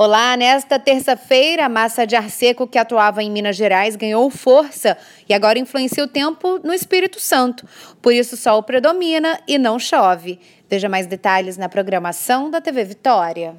Olá, nesta terça-feira, a massa de ar seco que atuava em Minas Gerais ganhou força e agora influencia o tempo no Espírito Santo. Por isso, o sol predomina e não chove. Veja mais detalhes na programação da TV Vitória.